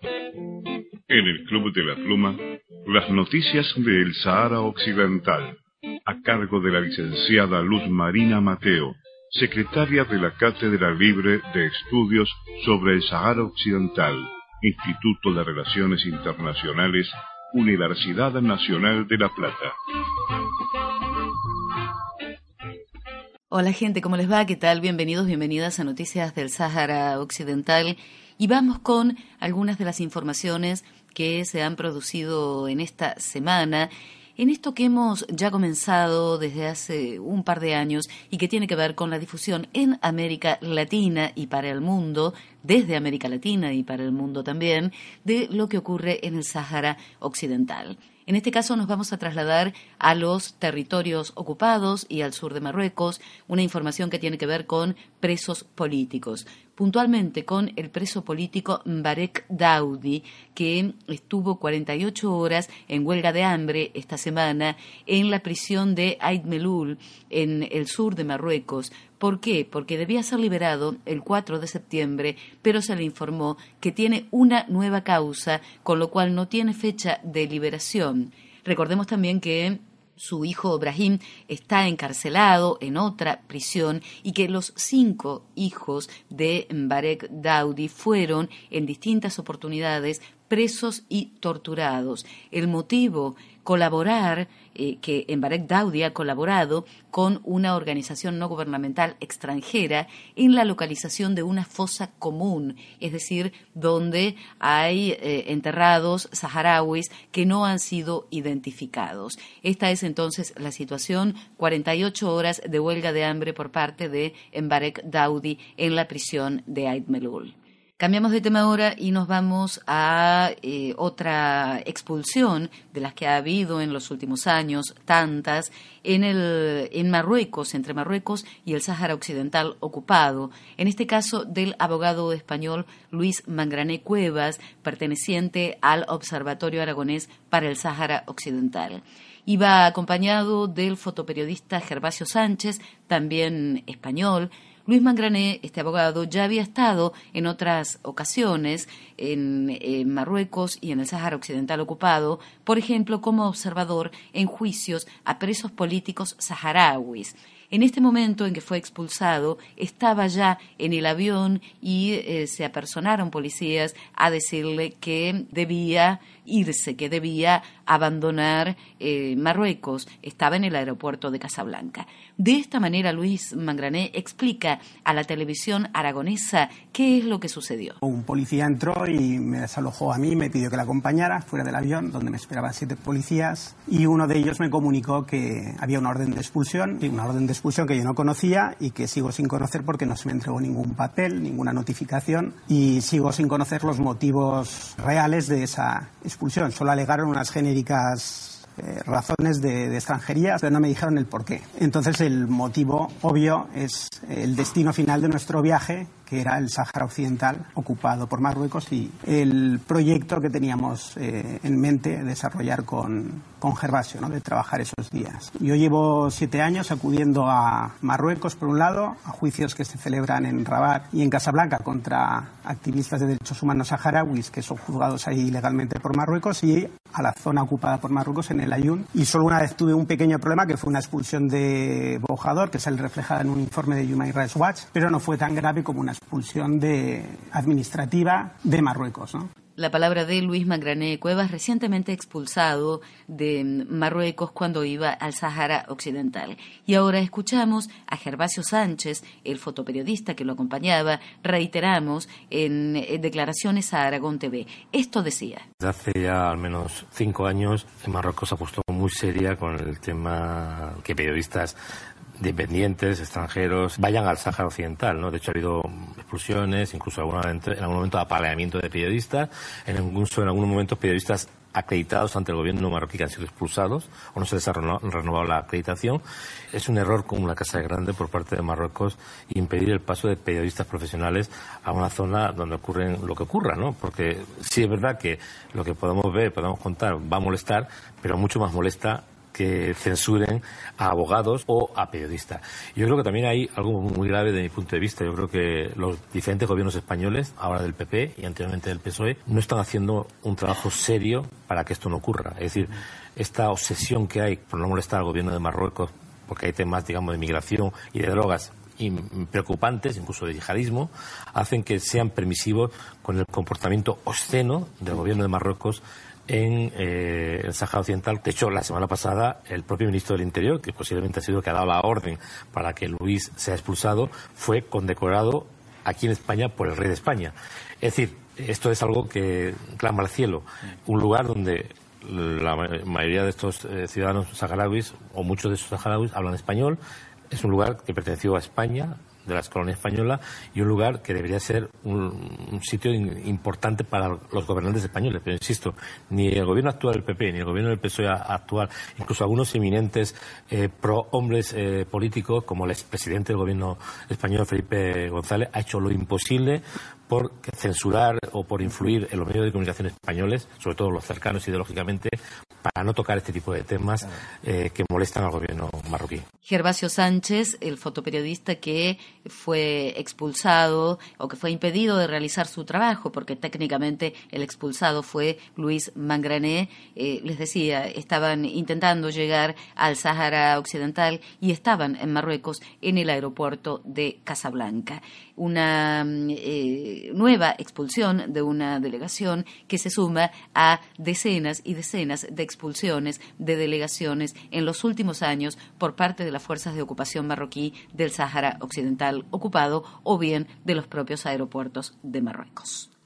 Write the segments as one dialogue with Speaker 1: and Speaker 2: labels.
Speaker 1: En el Club de la Pluma, las noticias del Sahara Occidental, a cargo de la licenciada Luz Marina Mateo, secretaria de la Cátedra Libre de Estudios sobre el Sahara Occidental, Instituto de Relaciones Internacionales, Universidad Nacional de La Plata.
Speaker 2: Hola gente, ¿cómo les va? ¿Qué tal? Bienvenidos, bienvenidas a Noticias del Sáhara Occidental. Y vamos con algunas de las informaciones que se han producido en esta semana en esto que hemos ya comenzado desde hace un par de años y que tiene que ver con la difusión en América Latina y para el mundo, desde América Latina y para el mundo también, de lo que ocurre en el Sáhara Occidental. En este caso nos vamos a trasladar a los territorios ocupados y al sur de Marruecos, una información que tiene que ver con presos políticos, puntualmente con el preso político Mbarek Daudi, que estuvo 48 horas en huelga de hambre esta semana en la prisión de Aid Melul, en el sur de Marruecos, ¿Por qué? Porque debía ser liberado el 4 de septiembre, pero se le informó que tiene una nueva causa, con lo cual no tiene fecha de liberación. Recordemos también que su hijo Ibrahim está encarcelado en otra prisión y que los cinco hijos de Mbarek Daudi fueron en distintas oportunidades presos y torturados. El motivo, colaborar, eh, que en Barek Daudi ha colaborado con una organización no gubernamental extranjera en la localización de una fosa común, es decir, donde hay eh, enterrados saharauis que no han sido identificados. Esta es entonces la situación, 48 horas de huelga de hambre por parte de Mbarek Daudi en la prisión de Ait Melul. Cambiamos de tema ahora y nos vamos a eh, otra expulsión de las que ha habido en los últimos años, tantas, en, el, en Marruecos, entre Marruecos y el Sáhara Occidental ocupado. En este caso del abogado español Luis Mangrané Cuevas, perteneciente al Observatorio Aragonés para el Sáhara Occidental. Iba acompañado del fotoperiodista Gervasio Sánchez, también español, Luis Mangrané, este abogado, ya había estado en otras ocasiones en, Marruecos y en el Sáhara Occidental ocupado, por ejemplo, como observador en juicios a presos políticos saharauis. En este momento en que fue expulsado, estaba ya en el avión y eh, se apersonaron policías a decirle que debía irse, que debía abandonar eh, Marruecos. Estaba en el aeropuerto de Casablanca. De esta manera, Luis Mangrané explica a la televisión aragonesa qué es lo que sucedió.
Speaker 3: Un policía entró y me desalojó a mí, me pidió que la acompañara fuera del avión, donde me esperaban siete policías, y uno de ellos me comunicó que había una orden de expulsión, una orden de expulsión que yo no conocía y que sigo sin conocer porque no se me entregó ningún papel, ninguna notificación, y sigo sin conocer los motivos reales de esa expulsión. Solo alegaron unas genéricas eh, razones de, de, extranjería, pero no me dijeron el por qué. Entonces el motivo obvio es el destino final de nuestro viaje, que era el Sáhara Occidental, ocupado por Marruecos, y el proyecto que teníamos eh, en mente desarrollar con, con Gervasio, ¿no? de trabajar esos días. Yo llevo siete años acudiendo a Marruecos, por un lado, a juicios que se celebran en Rabat y en Casablanca contra activistas de derechos humanos saharauis que son juzgados ahí ilegalmente por Marruecos, y a la zona ocupada por Marruecos en el Ayun. Y solo una vez tuve un pequeño problema, que fue una expulsión de Bojador, que sale reflejada en un informe de Human Rights Watch, pero no fue tan grave como una expulsión de, administrativa de Marruecos. ¿no?
Speaker 2: La palabra de Luis Magrané Cuevas, recientemente expulsado de Marruecos cuando iba al Sahara Occidental. Y ahora escuchamos a Gervasio Sánchez, el fotoperiodista que lo acompañaba, reiteramos en, declaraciones a Aragón TV. Esto decía.
Speaker 4: Desde hace ya al menos cinco años, Marruecos ha puesto muy seria con el tema que periodistas dependientes, extranjeros, vayan al Sáhara Occidental, ¿no? De hecho, ha habido expulsiones, incluso en algún momento apaleamiento de periodistas, en incluso en algunos momentos periodistas acreditados ante el gobierno marroquí que han sido expulsados o no se les ha renovado la acreditación. Es un error como una casa grande por parte de Marruecos impedir el paso de periodistas profesionales a una zona donde ocurre lo que ocurra, ¿no? Porque sí es verdad que lo que podemos ver, podemos contar, va a molestar, pero mucho más molesta que censuren a abogados o a periodistas. Yo creo que también hay algo muy grave desde mi punto de vista. Yo creo que los diferentes gobiernos españoles, ahora del PP y anteriormente del PSOE, no están haciendo un trabajo serio para que esto no ocurra. Es decir, esta obsesión que hay por no molestar al gobierno de Marruecos porque hay temas, digamos, de migración y de drogas preocupantes, incluso de yihadismo, hacen que sean permisivos con el comportamiento obsceno del gobierno de Marruecos en eh, el Sáhara Occidental. De hecho, la semana pasada, el propio ministro del Interior, que posiblemente ha sido el que ha dado la orden para que Luis sea expulsado, fue condecorado aquí en España por el rey de España. Es decir, esto es algo que clama al cielo. Un lugar donde la mayoría de estos eh, ciudadanos saharauis, o muchos de esos saharauis, hablan español. Es un lugar que perteneció a España, de las colonias españolas y un lugar que debería ser un, sitio importante para los gobernantes españoles. Pero insisto, ni el gobierno actual del PP, ni el gobierno del PSOE actual, incluso algunos eminentes eh, pro hombres eh, políticos, como el expresidente del gobierno español, Felipe González, ha hecho lo imposible por censurar o por influir en los medios de comunicación españoles, sobre todo los cercanos ideológicamente, para no tocar este tipo de temas eh, que molestan al gobierno marroquí.
Speaker 2: Gervasio Sánchez, el fotoperiodista que fue expulsado o que fue impedido de realizar su trabajo, porque técnicamente el expulsado fue Luis Mangrané, eh, les decía, estaban intentando llegar al Sáhara Occidental y estaban en Marruecos en el aeropuerto de Casablanca. Una mm, eh, nueva expulsión de una delegación que se suma a decenas y decenas de expulsiones de delegaciones en los últimos años por parte de las fuerzas de ocupación marroquí del Sáhara Occidental ocupado o bien de los propios aeropuertos de Marruecos.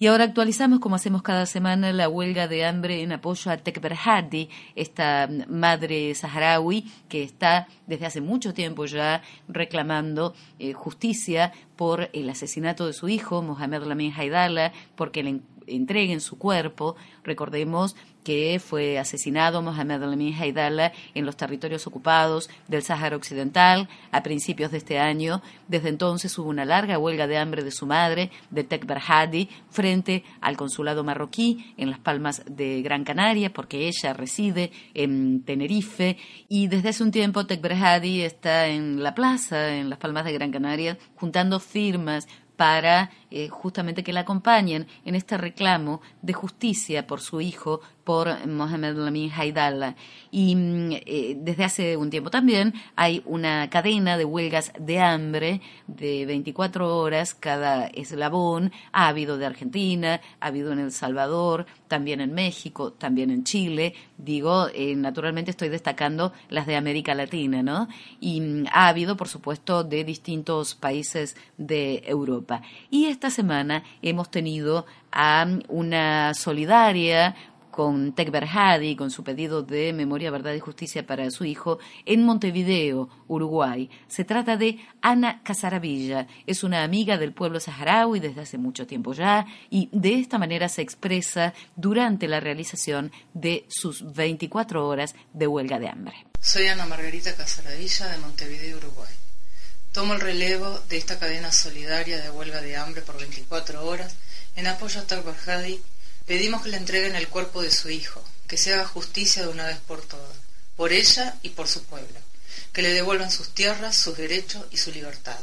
Speaker 2: Y ahora actualizamos, como hacemos cada semana, la huelga de hambre en apoyo a Tekber Hadi, esta madre saharaui que está desde hace mucho tiempo ya reclamando eh, justicia por el asesinato de su hijo, Mohamed Lamin Haidala, porque le entreguen su cuerpo. Recordemos que fue asesinado Mohamed al-Amin Haidala en los territorios ocupados del Sáhara Occidental a principios de este año. Desde entonces hubo una larga huelga de hambre de su madre, de Tek Berhadi, frente al consulado marroquí en Las Palmas de Gran Canaria, porque ella reside en Tenerife y desde hace un tiempo Tek Berhadi está en la plaza, en Las Palmas de Gran Canaria, juntando firmas para eh, justamente que la acompañen en este reclamo de justicia por su hijo, por Mohamed Lamin Haidallah. Y mm, eh, desde hace un tiempo también hay una cadena de huelgas de hambre de 24 horas cada eslabón. Ha habido de Argentina, ha habido en El Salvador, también en México, también en Chile. Digo, eh, naturalmente estoy destacando las de América Latina, ¿no? Y mm, ha habido, por supuesto, de distintos países de Europa. Y esta semana hemos tenido a una solidaria con Tek Berhadi, con su pedido de memoria, verdad y justicia para su hijo, en Montevideo, Uruguay. Se trata de Ana Casaravilla. Es una amiga del pueblo saharaui desde hace mucho tiempo ya y de esta manera se expresa durante la realización de sus 24 horas de huelga de hambre.
Speaker 5: Soy Ana Margarita Casaravilla de Montevideo, Uruguay. Tomo el relevo de esta cadena solidaria de huelga de hambre por 24 horas en apoyo a Takbar Pedimos que le entreguen el cuerpo de su hijo, que se haga justicia de una vez por todas, por ella y por su pueblo, que le devuelvan sus tierras, sus derechos y su libertad.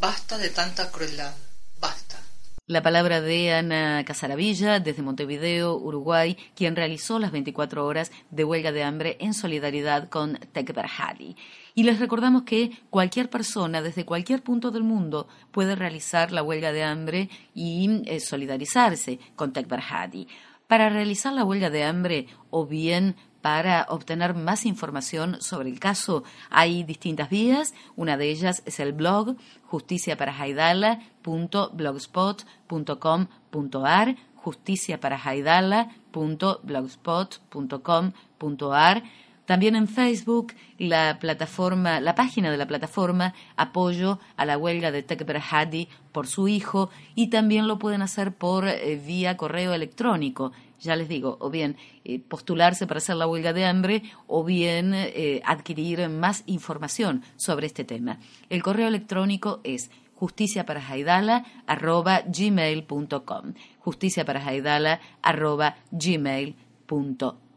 Speaker 5: Basta de tanta crueldad, basta.
Speaker 2: La palabra de Ana Casaravilla, desde Montevideo, Uruguay, quien realizó las 24 horas de huelga de hambre en solidaridad con Tekber Hadi. Y les recordamos que cualquier persona desde cualquier punto del mundo puede realizar la huelga de hambre y eh, solidarizarse con Tekber Hadi. Para realizar la huelga de hambre o bien para obtener más información sobre el caso hay distintas vías. Una de ellas es el blog justiciaparahaidala.blogspot.com.ar justiciaparahaidala.blogspot.com.ar también en Facebook, la plataforma, la página de la plataforma Apoyo a la huelga de Tekber Hadi por su hijo y también lo pueden hacer por eh, vía correo electrónico. Ya les digo, o bien eh, postularse para hacer la huelga de hambre o bien eh, adquirir más información sobre este tema. El correo electrónico es justiciaparajaidala.gmail.com justiciaparajaidala.gmail.com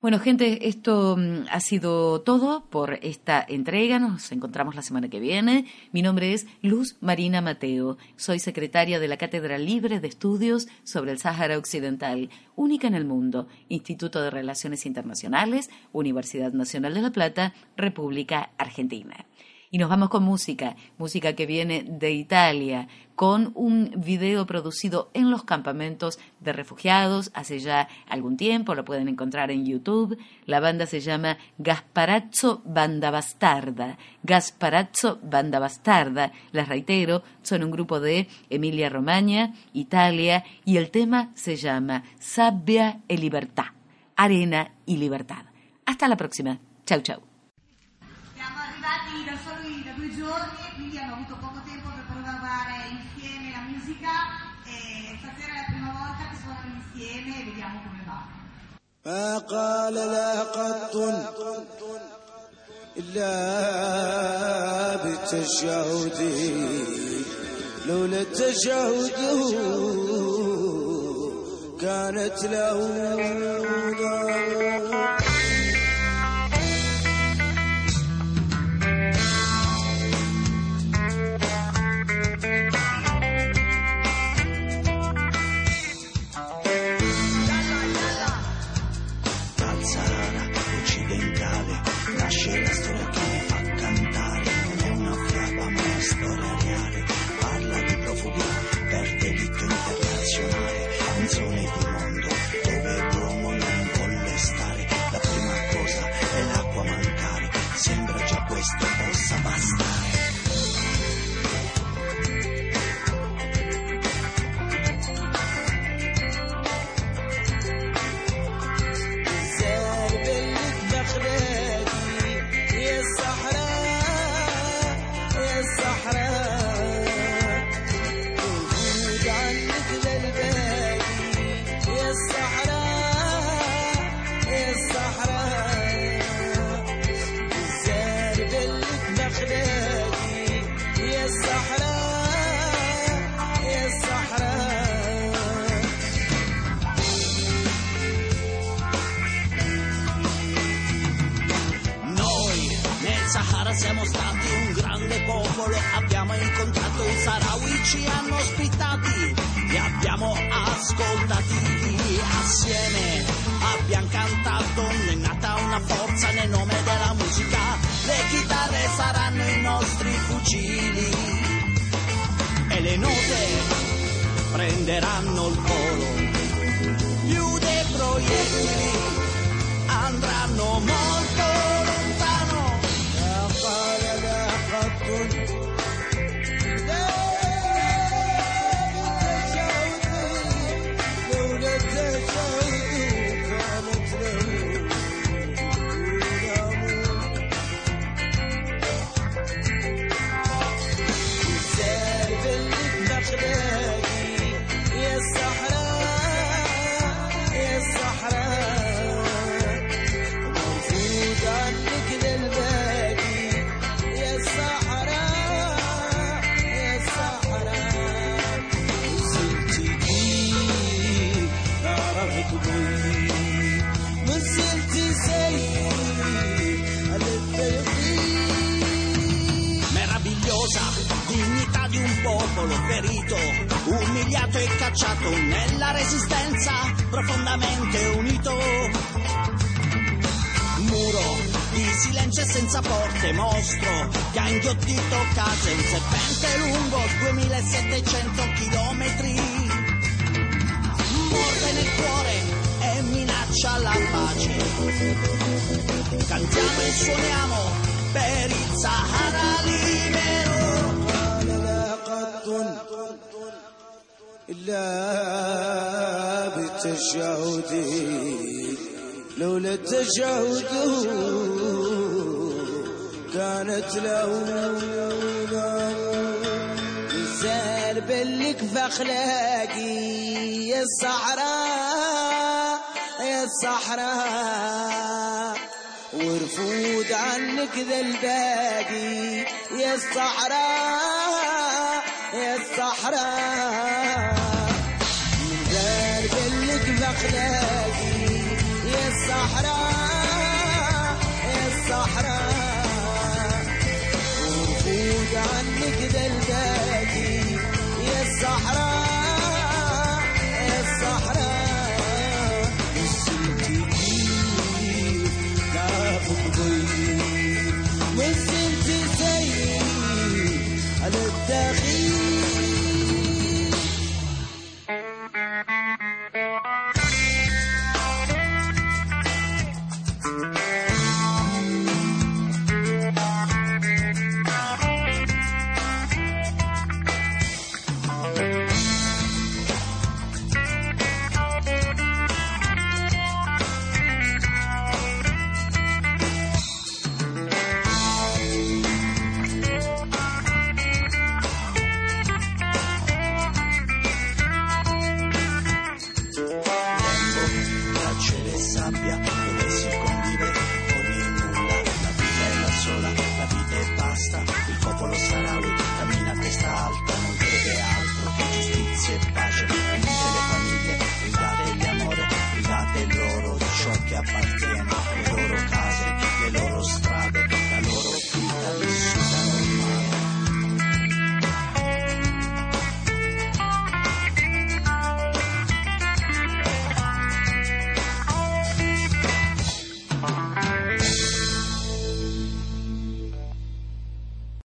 Speaker 2: Bueno, gente, esto mm, ha sido todo por esta entrega. Nos encontramos la semana que viene. Mi nombre es Luz Marina Mateo. Soy secretaria de la Cátedra Libre de Estudios sobre el Sáhara Occidental, única en el mundo, Instituto de Relaciones Internacionales, Universidad Nacional de La Plata, República Argentina. Y nos vamos con música, música que viene de Italia, con un video producido en los campamentos de refugiados hace ya algún tiempo, lo pueden encontrar en YouTube. La banda se llama Gasparazzo Banda Bastarda. Gasparazzo Banda Bastarda, les reitero, son un grupo de Emilia Romagna, Italia, y el tema se llama Sabbia e Libertà, Arena y Libertad. Hasta la próxima. Chau, chau.
Speaker 6: musica e stasera è la prima volta che suonano insieme e vediamo come va.
Speaker 7: ما قال لا قط إلا بالتشهد لولا التشهد كانت له ضرورة
Speaker 8: siamo stati un grande popolo, abbiamo incontrato i Sarawi, ci hanno ospitati, li abbiamo ascoltati assieme, abbiamo cantato, è nata una forza nel nome della musica, le chitarre saranno i nostri fucili e le note prenderanno il colpo. silenzio e senza porte, mostro che ha inghiottito case, un serpente lungo 2700 chilometri. Morde nel cuore e minaccia la pace. Cantiamo e suoniamo per il Sahara libero.
Speaker 7: إلا بالتشهد لولا التشهد كانت له نزال بلك فخلاقي يا الصحراء يا الصحراء. ورفود عنك ذا الباقي يا الصحراء يا الصحراء. نزال بلك فخلاقي الصحراء الصحراء. وفوت عنك دلباتي يا الصحراء.